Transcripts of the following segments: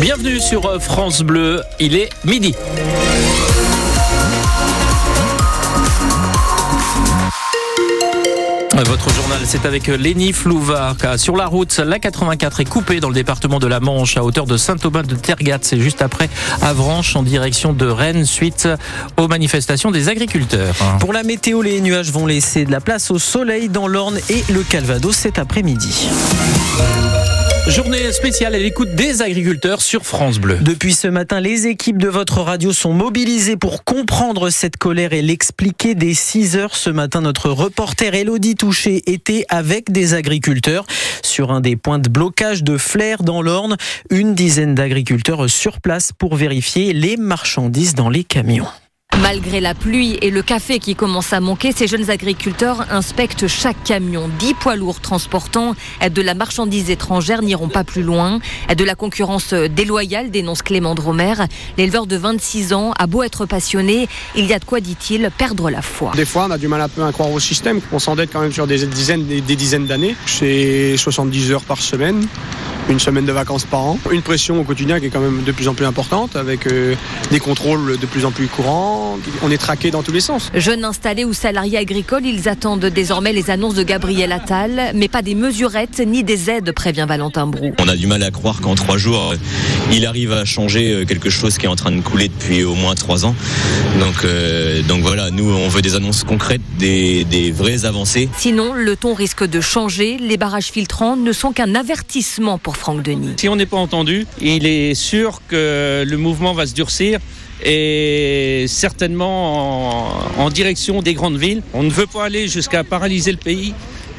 Bienvenue sur euh, France Bleu, il est midi. Votre journal, c'est avec Léni Flouvard. Sur la route, la 84 est coupée dans le département de la Manche à hauteur de Saint-Aubin de Tergat. C'est juste après Avranches en direction de Rennes suite aux manifestations des agriculteurs. Pour la météo, les nuages vont laisser de la place au soleil dans l'Orne et le Calvados cet après-midi. Journée spéciale à l'écoute des agriculteurs sur France Bleu. Depuis ce matin, les équipes de votre radio sont mobilisées pour comprendre cette colère et l'expliquer. Dès 6 heures ce matin, notre reporter Elodie Touché était avec des agriculteurs sur un des points de blocage de Flair dans l'Orne. Une dizaine d'agriculteurs sur place pour vérifier les marchandises dans les camions. Malgré la pluie et le café qui commence à manquer, ces jeunes agriculteurs inspectent chaque camion. Dix poids lourds transportant de la marchandise étrangère n'iront pas plus loin. De la concurrence déloyale, dénonce Clément Dromer. L'éleveur de 26 ans a beau être passionné, il y a de quoi, dit-il, perdre la foi. Des fois, on a du mal un peu à croire au système. On s'endette quand même sur des dizaines, des, dizaines d'années. C'est 70 heures par semaine une semaine de vacances par an. Une pression au quotidien qui est quand même de plus en plus importante avec euh, des contrôles de plus en plus courants on est traqué dans tous les sens. Jeunes installés ou salariés agricoles, ils attendent désormais les annonces de Gabriel Attal, mais pas des mesurettes ni des aides, prévient Valentin Brou. On a du mal à croire qu'en trois jours, il arrive à changer euh, quelque chose qui est en train de couler depuis au moins trois ans. Donc, euh, donc voilà, nous, on veut des annonces concrètes, des, des vraies avancées. Sinon, le ton risque de changer. Les barrages filtrants ne sont qu'un avertissement pour Franck Denis. Si on n'est pas entendu, il est sûr que le mouvement va se durcir et certainement en, direction des grandes villes. On ne veut pas aller jusqu'à paralyser le pays.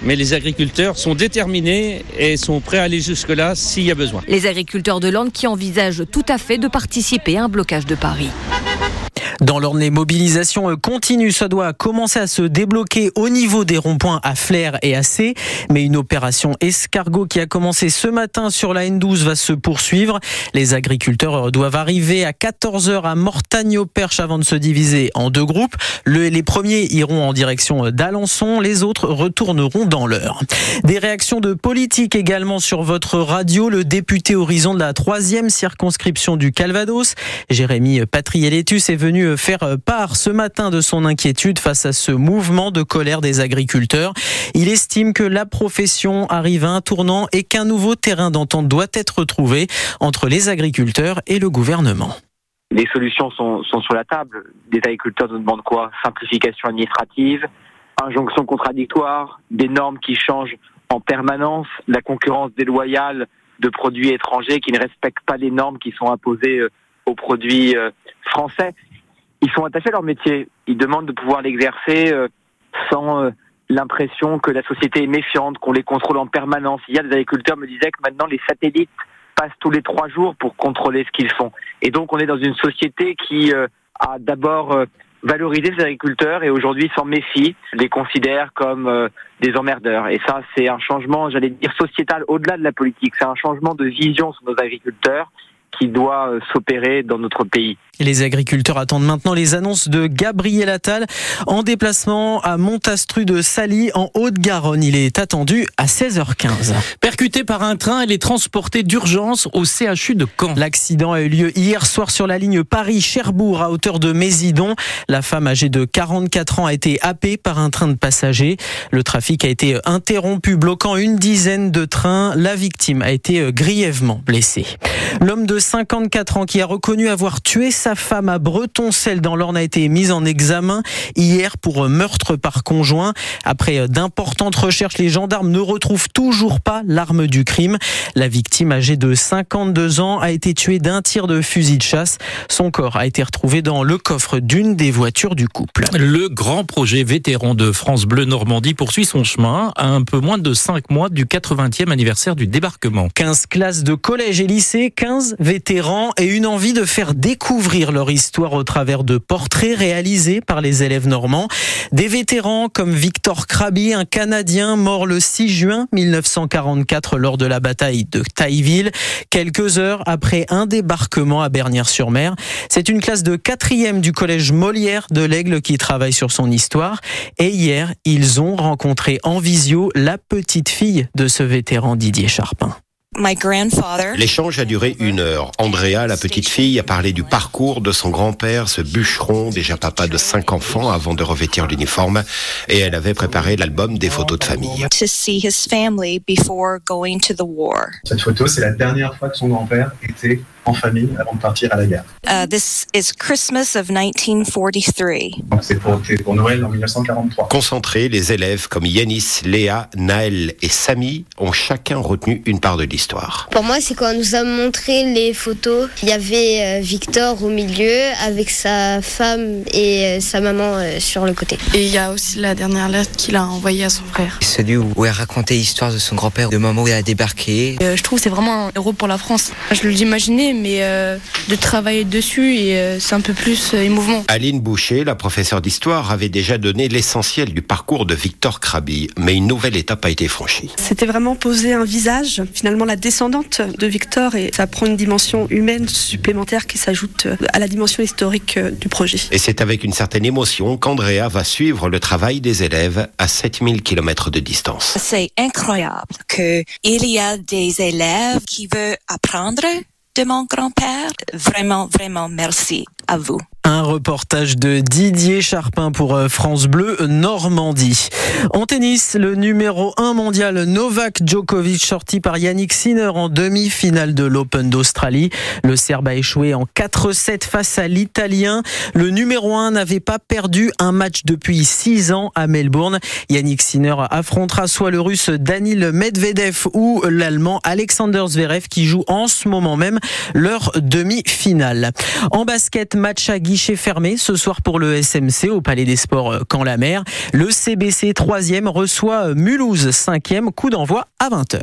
Mais les agriculteurs sont déterminés et sont prêts à aller jusque-là s'il y a besoin. Les agriculteurs de l'Ande qui envisagent tout à fait de participer à un blocage de Paris. Dans l'ordre des mobilisations continues, ça doit commencer à se débloquer au niveau des ronds-points à Flair et à C. Mais une opération escargot qui a commencé ce matin sur la N12 va se poursuivre. Les agriculteurs doivent arriver à 14h à Mortagne-au-Perche avant de se diviser en deux groupes. les premiers iront en direction d'Alençon, les autres retourneront dans l'heure. Des réactions de politique également sur votre radio. Le député Horizon de la troisième circonscription du Calvados, Jérémy Patrielletus, est venu faire part ce matin de son inquiétude face à ce mouvement de colère des agriculteurs. Il estime que la profession arrive à un tournant et qu'un nouveau terrain d'entente doit être trouvé entre les agriculteurs et le gouvernement. Les solutions sont, sur la table. Des agriculteurs nous demandent quoi? Simplification administrative, injonction contradictoire, des normes qui changent en permanence, la concurrence déloyale de produits étrangers qui ne respectent pas les normes qui sont imposées euh, aux produits euh, français ils sont attachés à leur métier. Ils demandent de pouvoir l'exercer euh, sans euh, l'impression que la société est méfiante, qu'on les contrôle en permanence. Il y a des agriculteurs me disaient que maintenant les satellites passent tous les trois jours pour contrôler ce qu'ils font. Et donc on est dans une société qui euh, a d'abord valorisé ces agriculteurs et aujourd'hui s'en méfie, les considère comme des emmerdeurs. Et ça, c'est un changement, j'allais dire, sociétal au-delà de la politique. C'est un changement de vision sur nos agriculteurs qui doit euh, s'opérer dans notre pays. Et les agriculteurs attendent maintenant les annonces de Gabriel Attal en déplacement à Montastru de Sally en Haute-Garonne. Il est attendu à 16h15. Percuté par un train, elle est transportée d'urgence au CHU de Caen. L'accident a eu lieu hier soir sur la ligne Paris-Cherbourg à hauteur de Mésidon. La femme âgée de 44 ans a été happée par un train de passagers. Le trafic a été interrompu, bloquant une dizaine de trains. La victime a été grièvement blessée. L'homme de 54 ans qui a reconnu avoir tué sa femme à Breton-Celle dans l'Orne a été mise en examen hier pour meurtre par conjoint. Après d'importantes recherches, les gendarmes ne retrouvent toujours pas l'arme du crime. La victime âgée de 52 ans a été tuée d'un tir de fusil de chasse. Son corps a été retrouvé dans le coffre d'une des voitures du couple. Le grand projet vétéran de France Bleu Normandie poursuit son chemin à un peu moins de 5 mois du 80e anniversaire du débarquement. 15 classes de collège et lycée, 15 vétérans et une envie de faire découvrir leur histoire au travers de portraits réalisés par les élèves normands. Des vétérans comme Victor Krabi, un Canadien mort le 6 juin 1944 lors de la bataille de Tailleville, quelques heures après un débarquement à Bernières-sur-Mer. C'est une classe de quatrième du collège Molière de l'Aigle qui travaille sur son histoire. Et hier, ils ont rencontré en visio la petite fille de ce vétéran Didier Charpin. L'échange a duré une heure. Andrea, la petite fille, a parlé du parcours de son grand-père, ce bûcheron, déjà papa de cinq enfants avant de revêtir l'uniforme, et elle avait préparé l'album des photos de famille. Cette photo, c'est la dernière fois que son grand-père était en famille avant de partir à la guerre. Uh, this is Christmas of 1943. Donc c'est pour, pour, Noël en 1943. Concentrés, les élèves comme Yanis, Léa, Naël et Samy ont chacun retenu une part de l'histoire. Pour moi, c'est quand on nous a montré les photos. Il y avait euh, Victor au milieu avec sa femme et euh, sa maman euh, sur le côté. Et il y a aussi la dernière lettre qu'il a envoyée à son frère. Celui où elle racontait l'histoire de son grand-père, le moment où il a débarqué. je trouve que c'est vraiment un héros pour la France. Je l'imaginais mais euh, de travailler dessus et euh, c'est un peu plus euh, émouvant. Aline Boucher, la professeure d'histoire, avait déjà donné l'essentiel du parcours de Victor Krabi, mais une nouvelle étape a été franchie. C'était vraiment poser un visage, finalement la descendante de Victor, et ça prend une dimension humaine supplémentaire qui s'ajoute à la dimension historique du projet. Et c'est avec une certaine émotion qu'Andrea va suivre le travail des élèves à 7000 km de distance. C'est incroyable qu'il y a des élèves qui veulent apprendre de mon grand-père. Vraiment, vraiment merci à vous. Un reportage de Didier Charpin pour euh, France Bleu Normandie. En tennis, le numéro 1 mondial Novak Djokovic sorti par Yannick Sinner en demi-finale de l'Open d'Australie. Le Serbe a échoué en 4-7 face à l'Italien. Le numéro 1 n'avait pas perdu un match depuis 6 ans à Melbourne. Yannick Sinner affrontera soit le russe Danil Medvedev ou l'allemand Alexander Zverev qui joue en ce moment même leur demi-finale. En basket, match à guichet fermé ce soir pour le SMC au Palais des Sports Camp-la-Mer. Le CBC 3e reçoit Mulhouse 5e, coup d'envoi à 20h.